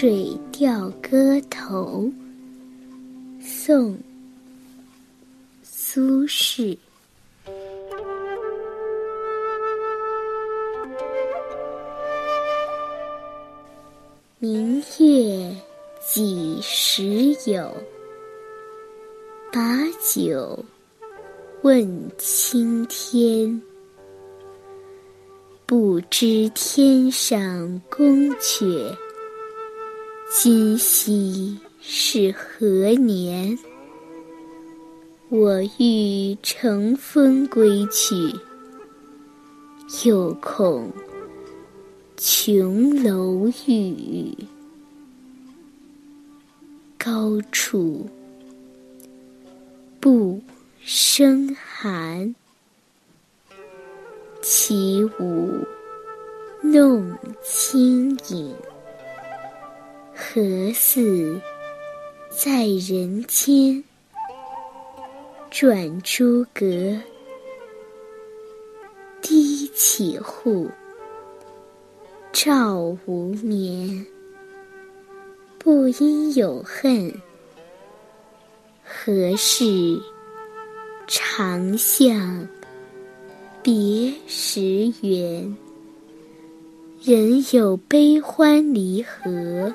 水调歌头》宋·苏轼。明月几时有？把酒问青天。不知天上宫阙，今夕是何年？我欲乘风归去，又恐琼楼玉宇，高处不胜寒。起舞弄清影，何似在人间？转朱阁，低绮户，照无眠。不应有恨，何事长向？别时圆，人有悲欢离合，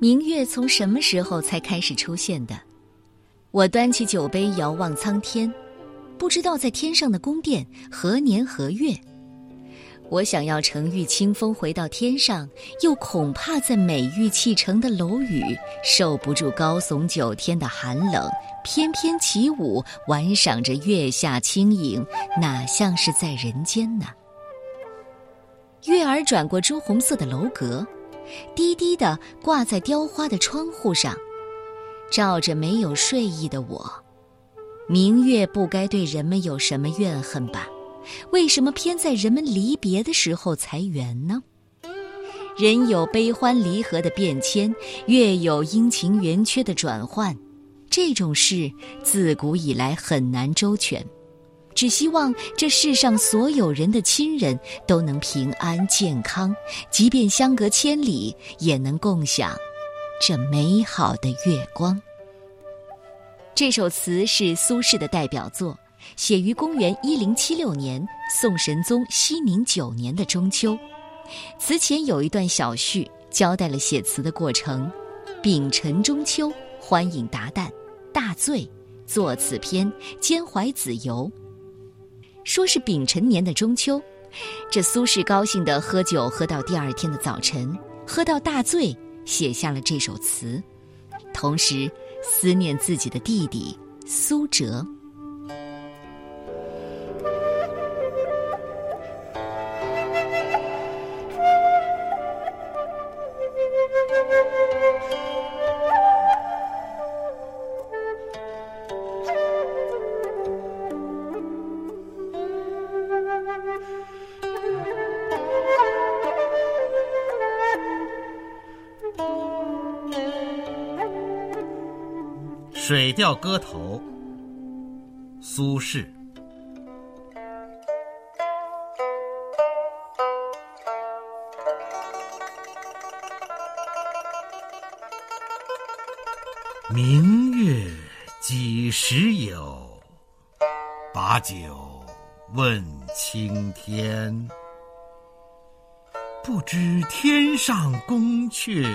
明月从什么时候才开始出现的？我端起酒杯遥望苍天，不知道在天上的宫殿何年何月。我想要乘御清风回到天上，又恐怕在美玉砌成的楼宇受不住高耸九天的寒冷，翩翩起舞，玩赏着月下轻影，哪像是在人间呢？月儿转过朱红色的楼阁。低低的挂在雕花的窗户上，照着没有睡意的我。明月不该对人们有什么怨恨吧？为什么偏在人们离别的时候才圆呢？人有悲欢离合的变迁，月有阴晴圆缺的转换，这种事自古以来很难周全。只希望这世上所有人的亲人都能平安健康，即便相隔千里，也能共享这美好的月光。这首词是苏轼的代表作，写于公元一零七六年，宋神宗熙宁九年的中秋。词前有一段小序，交代了写词的过程：丙辰中秋，欢饮达旦，大醉，作此篇，兼怀子由。说是丙辰年的中秋，这苏轼高兴地喝酒，喝到第二天的早晨，喝到大醉，写下了这首词，同时思念自己的弟弟苏辙。《水调歌头》苏轼：明月几时有？把酒问青天。不知天上宫阙，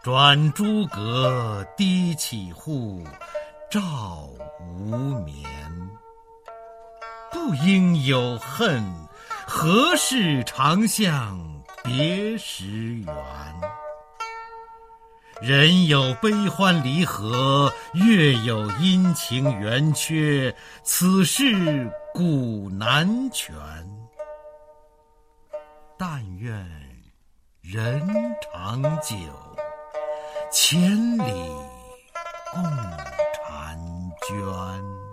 转朱阁，低绮户，照无眠。不应有恨，何事长向别时圆？人有悲欢离合，月有阴晴圆缺，此事古难全。但愿人长久，千里共婵娟。